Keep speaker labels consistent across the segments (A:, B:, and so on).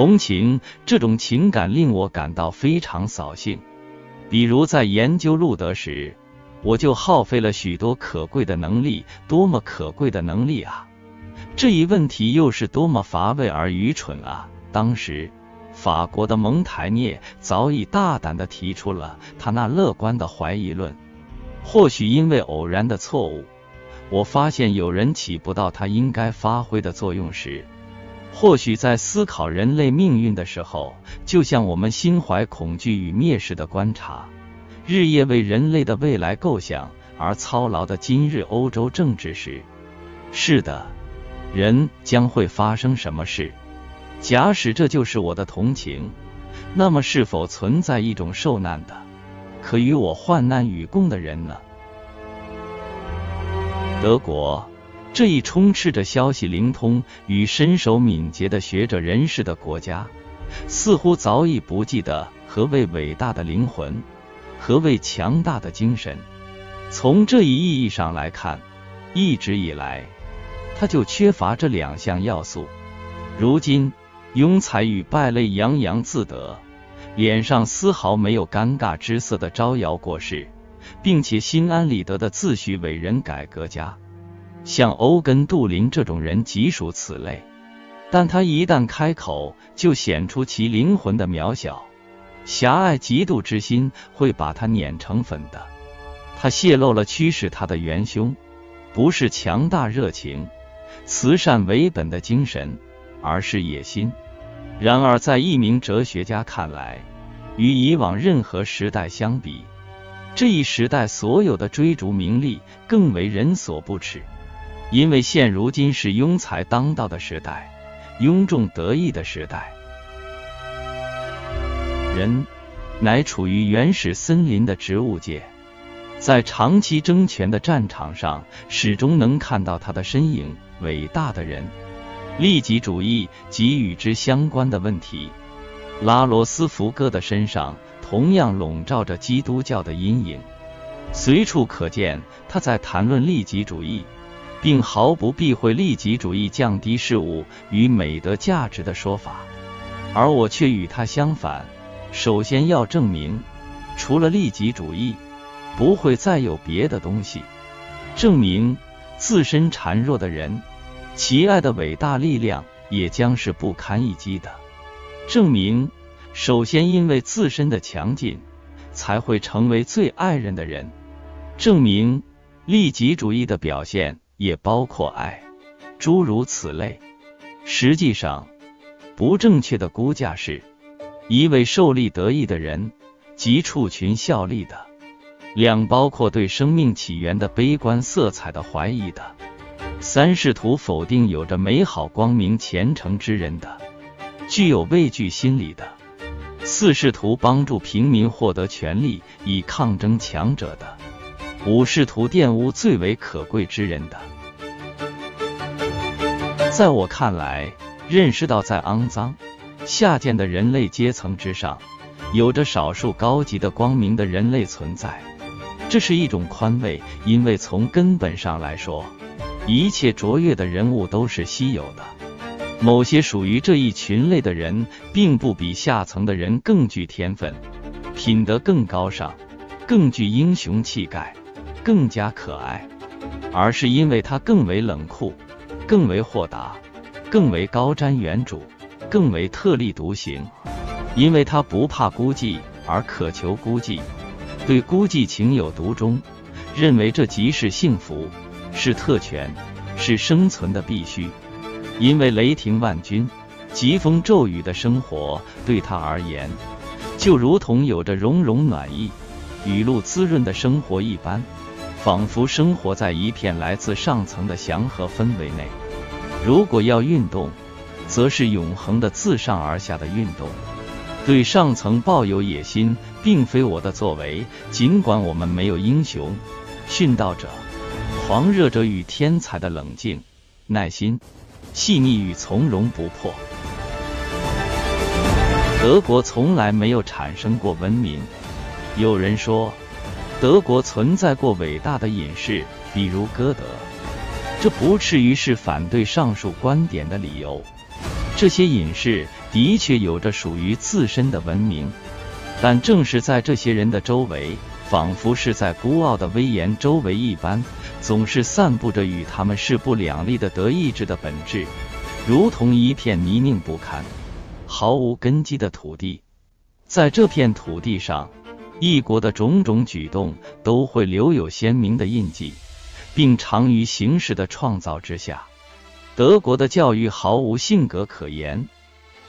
A: 同情这种情感令我感到非常扫兴。比如在研究路德时，我就耗费了许多可贵的能力，多么可贵的能力啊！这一问题又是多么乏味而愚蠢啊！当时，法国的蒙台涅早已大胆的提出了他那乐观的怀疑论。或许因为偶然的错误，我发现有人起不到他应该发挥的作用时；或许在思考人类命运的时候，就像我们心怀恐惧与蔑视的观察，日夜为人类的未来构想而操劳的今日欧洲政治时，是的，人将会发生什么事？假使这就是我的同情，那么是否存在一种受难的？可与我患难与共的人呢？德国这一充斥着消息灵通与身手敏捷的学者人士的国家，似乎早已不记得何谓伟大的灵魂，何谓强大的精神。从这一意义上来看，一直以来，他就缺乏这两项要素。如今，庸才与败类洋洋自得。脸上丝毫没有尴尬之色的招摇过市，并且心安理得的自诩伟人改革家，像欧根杜林这种人即属此类。但他一旦开口，就显出其灵魂的渺小，狭隘嫉妒之心会把他碾成粉的。他泄露了驱使他的元凶，不是强大热情、慈善为本的精神，而是野心。然而，在一名哲学家看来，与以往任何时代相比，这一时代所有的追逐名利更为人所不齿，因为现如今是庸才当道的时代，庸众得意的时代。人乃处于原始森林的植物界，在长期争权的战场上，始终能看到他的身影。伟大的人。利己主义及与之相关的问题，拉罗斯福哥的身上同样笼罩着基督教的阴影，随处可见他在谈论利己主义，并毫不避讳利己主义降低事物与美德价值的说法。而我却与他相反，首先要证明，除了利己主义，不会再有别的东西，证明自身孱弱的人。其爱的伟大力量也将是不堪一击的。证明，首先因为自身的强劲，才会成为最爱人的人。证明，利己主义的表现也包括爱，诸如此类。实际上，不正确的估价是，一位受利得益的人及处群效力的，两包括对生命起源的悲观色彩的怀疑的。三试图否定有着美好光明前程之人的，具有畏惧心理的；四试图帮助平民获得权利以抗争强者的；五试图玷污最为可贵之人的。在我看来，认识到在肮脏下贱的人类阶层之上，有着少数高级的光明的人类存在，这是一种宽慰，因为从根本上来说。一切卓越的人物都是稀有的。某些属于这一群类的人，并不比下层的人更具天分、品德更高尚、更具英雄气概、更加可爱，而是因为他更为冷酷、更为豁达、更为高瞻远瞩、更为特立独行。因为他不怕孤寂，而渴求孤寂，对孤寂情有独钟，认为这即是幸福。是特权，是生存的必须。因为雷霆万钧、疾风骤雨的生活对他而言，就如同有着融融暖意、雨露滋润的生活一般，仿佛生活在一片来自上层的祥和氛围内。如果要运动，则是永恒的自上而下的运动。对上层抱有野心，并非我的作为。尽管我们没有英雄、殉道者。狂热者与天才的冷静、耐心、细腻与从容不迫。德国从来没有产生过文明。有人说，德国存在过伟大的隐士，比如歌德。这不至于是反对上述观点的理由。这些隐士的确有着属于自身的文明，但正是在这些人的周围，仿佛是在孤傲的威严周围一般，总是散布着与他们势不两立的德意志的本质，如同一片泥泞不堪、毫无根基的土地。在这片土地上，一国的种种举动都会留有鲜明的印记，并长于形式的创造之下。德国的教育毫无性格可言。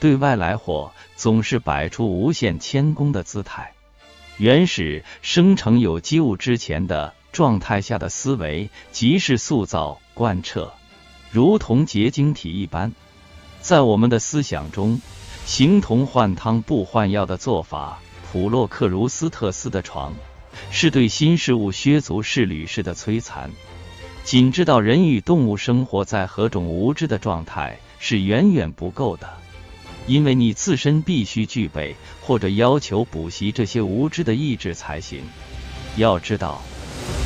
A: 对外来货总是摆出无限谦恭的姿态，原始生成有机物之前的状态下的思维，即是塑造贯彻，如同结晶体一般。在我们的思想中，形同换汤不换药的做法。普洛克茹斯特斯的床，是对新事物削足适履式的摧残。仅知道人与动物生活在何种无知的状态，是远远不够的。因为你自身必须具备，或者要求补习这些无知的意志才行。要知道，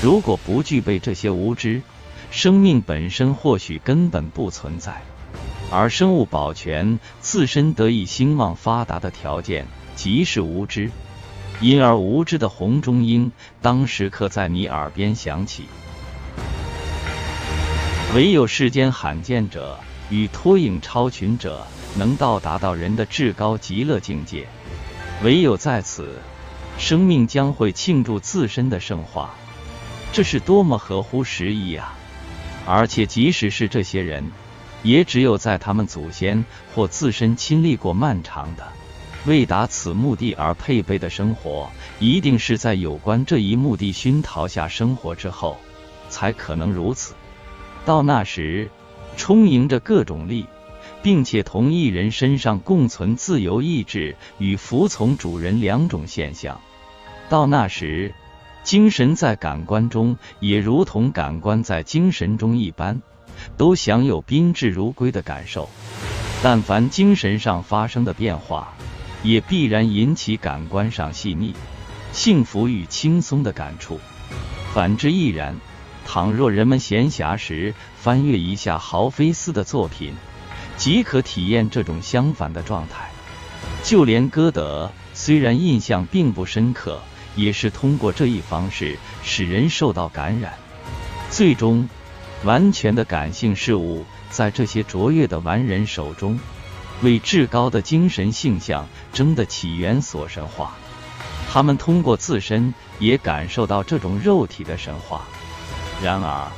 A: 如果不具备这些无知，生命本身或许根本不存在。而生物保全自身得以兴旺发达的条件，即是无知。因而，无知的红中音当时刻在你耳边响起。唯有世间罕见者与脱颖超群者。能到达到人的至高极乐境界，唯有在此，生命将会庆祝自身的圣化。这是多么合乎时宜啊！而且，即使是这些人，也只有在他们祖先或自身亲历过漫长的为达此目的而配备的生活，一定是在有关这一目的熏陶下生活之后，才可能如此。到那时，充盈着各种力。并且同一人身上共存自由意志与服从主人两种现象。到那时，精神在感官中也如同感官在精神中一般，都享有宾至如归的感受。但凡精神上发生的变化，也必然引起感官上细腻、幸福与轻松的感触。反之亦然。倘若人们闲暇时翻阅一下豪菲斯的作品，即可体验这种相反的状态。就连歌德，虽然印象并不深刻，也是通过这一方式使人受到感染。最终，完全的感性事物在这些卓越的完人手中，为至高的精神性象争的起源所神化。他们通过自身也感受到这种肉体的神话。然而。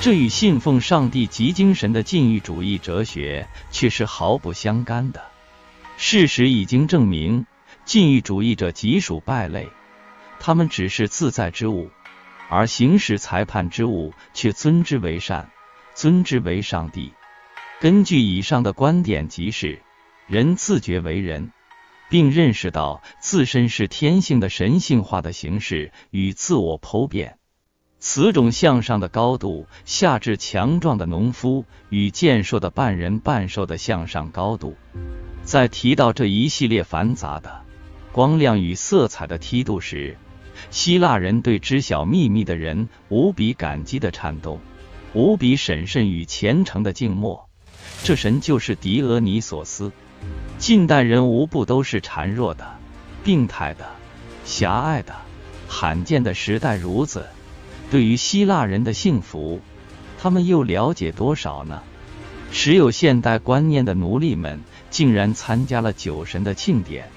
A: 这与信奉上帝及精神的禁欲主义哲学却是毫不相干的。事实已经证明，禁欲主义者极属败类，他们只是自在之物，而行使裁判之物却尊之为善，尊之为上帝。根据以上的观点，即是人自觉为人，并认识到自身是天性的神性化的形式与自我剖辨。此种向上的高度，下至强壮的农夫与健硕的半人半兽的向上高度，在提到这一系列繁杂的光亮与色彩的梯度时，希腊人对知晓秘密的人无比感激的颤动，无比审慎与虔诚的静默。这神就是狄俄尼索斯。近代人无不都是孱弱的、病态的、狭隘的、罕见的时代孺子。对于希腊人的幸福，他们又了解多少呢？持有现代观念的奴隶们竟然参加了酒神的庆典，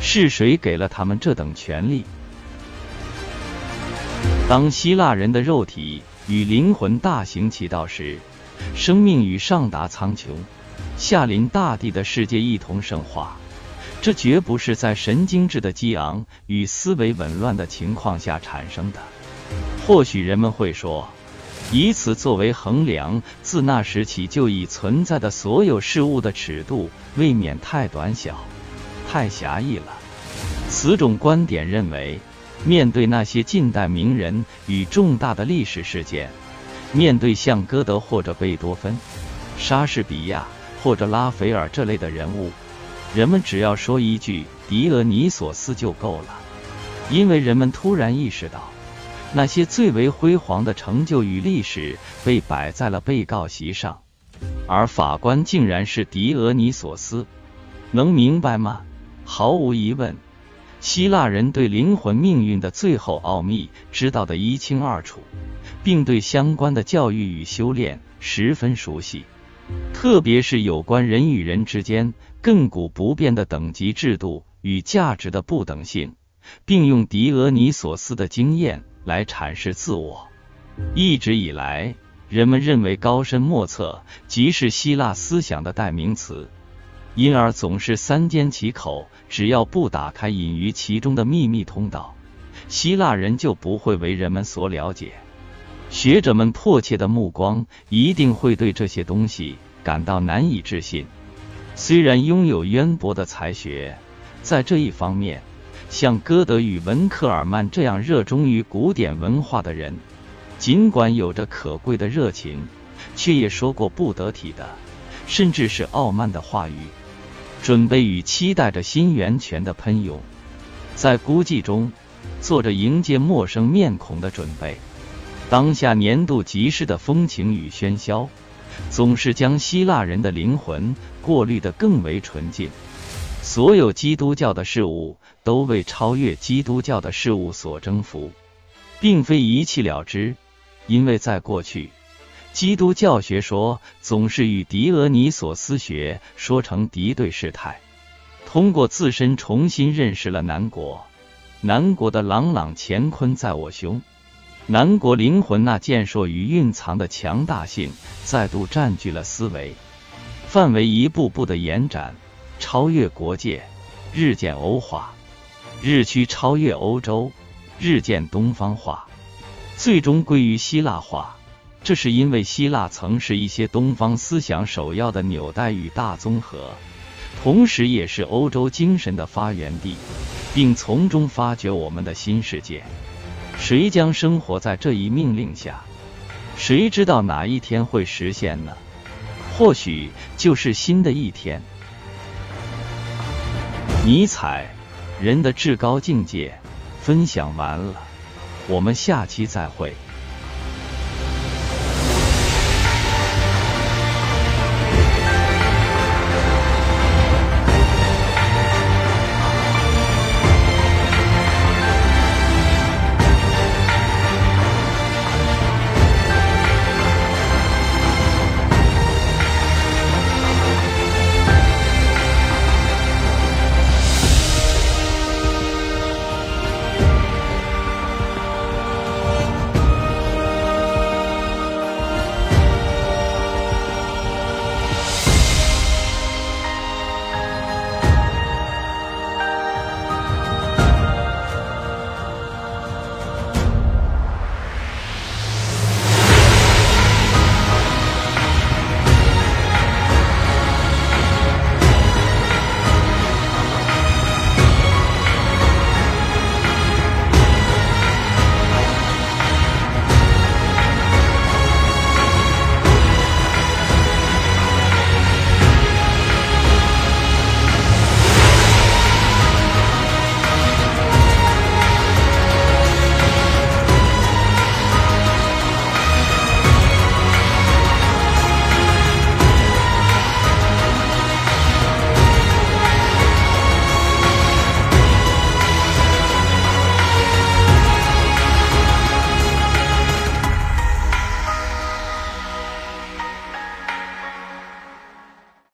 A: 是谁给了他们这等权利？当希腊人的肉体与灵魂大行其道时，生命与上达苍穹、下临大地的世界一同升华，这绝不是在神经质的激昂与思维紊乱的情况下产生的。或许人们会说，以此作为衡量自那时起就已存在的所有事物的尺度，未免太短小、太狭义了。此种观点认为，面对那些近代名人与重大的历史事件，面对像歌德或者贝多芬、莎士比亚或者拉斐尔这类的人物，人们只要说一句“狄俄尼索斯”就够了，因为人们突然意识到。那些最为辉煌的成就与历史被摆在了被告席上，而法官竟然是狄俄尼索斯。能明白吗？毫无疑问，希腊人对灵魂命运的最后奥秘知道的一清二楚，并对相关的教育与修炼十分熟悉，特别是有关人与人之间亘古不变的等级制度与价值的不等性，并用狄俄尼索斯的经验来阐释自我。一直以来，人们认为高深莫测即是希腊思想的代名词。因而总是三缄其口，只要不打开隐于其中的秘密通道，希腊人就不会为人们所了解。学者们迫切的目光一定会对这些东西感到难以置信。虽然拥有渊博的才学，在这一方面，像歌德与文克尔曼这样热衷于古典文化的人，尽管有着可贵的热情，却也说过不得体的，甚至是傲慢的话语。准备与期待着新源泉的喷涌，在孤寂中做着迎接陌生面孔的准备。当下年度集市的风情与喧嚣，总是将希腊人的灵魂过滤得更为纯净。所有基督教的事物都为超越基督教的事物所征服，并非一气了之，因为在过去。基督教学说总是与狄俄尼索斯学说成敌对事态。通过自身重新认识了南国，南国的朗朗乾坤在我胸，南国灵魂那健硕与蕴藏的强大性再度占据了思维范围，一步步的延展，超越国界，日渐欧化，日趋超越欧洲，日渐东方化，最终归于希腊化。这是因为希腊曾是一些东方思想首要的纽带与大综合，同时也是欧洲精神的发源地，并从中发掘我们的新世界。谁将生活在这一命令下？谁知道哪一天会实现呢？或许就是新的一天。尼采，人的至高境界，分享完了，我们下期再会。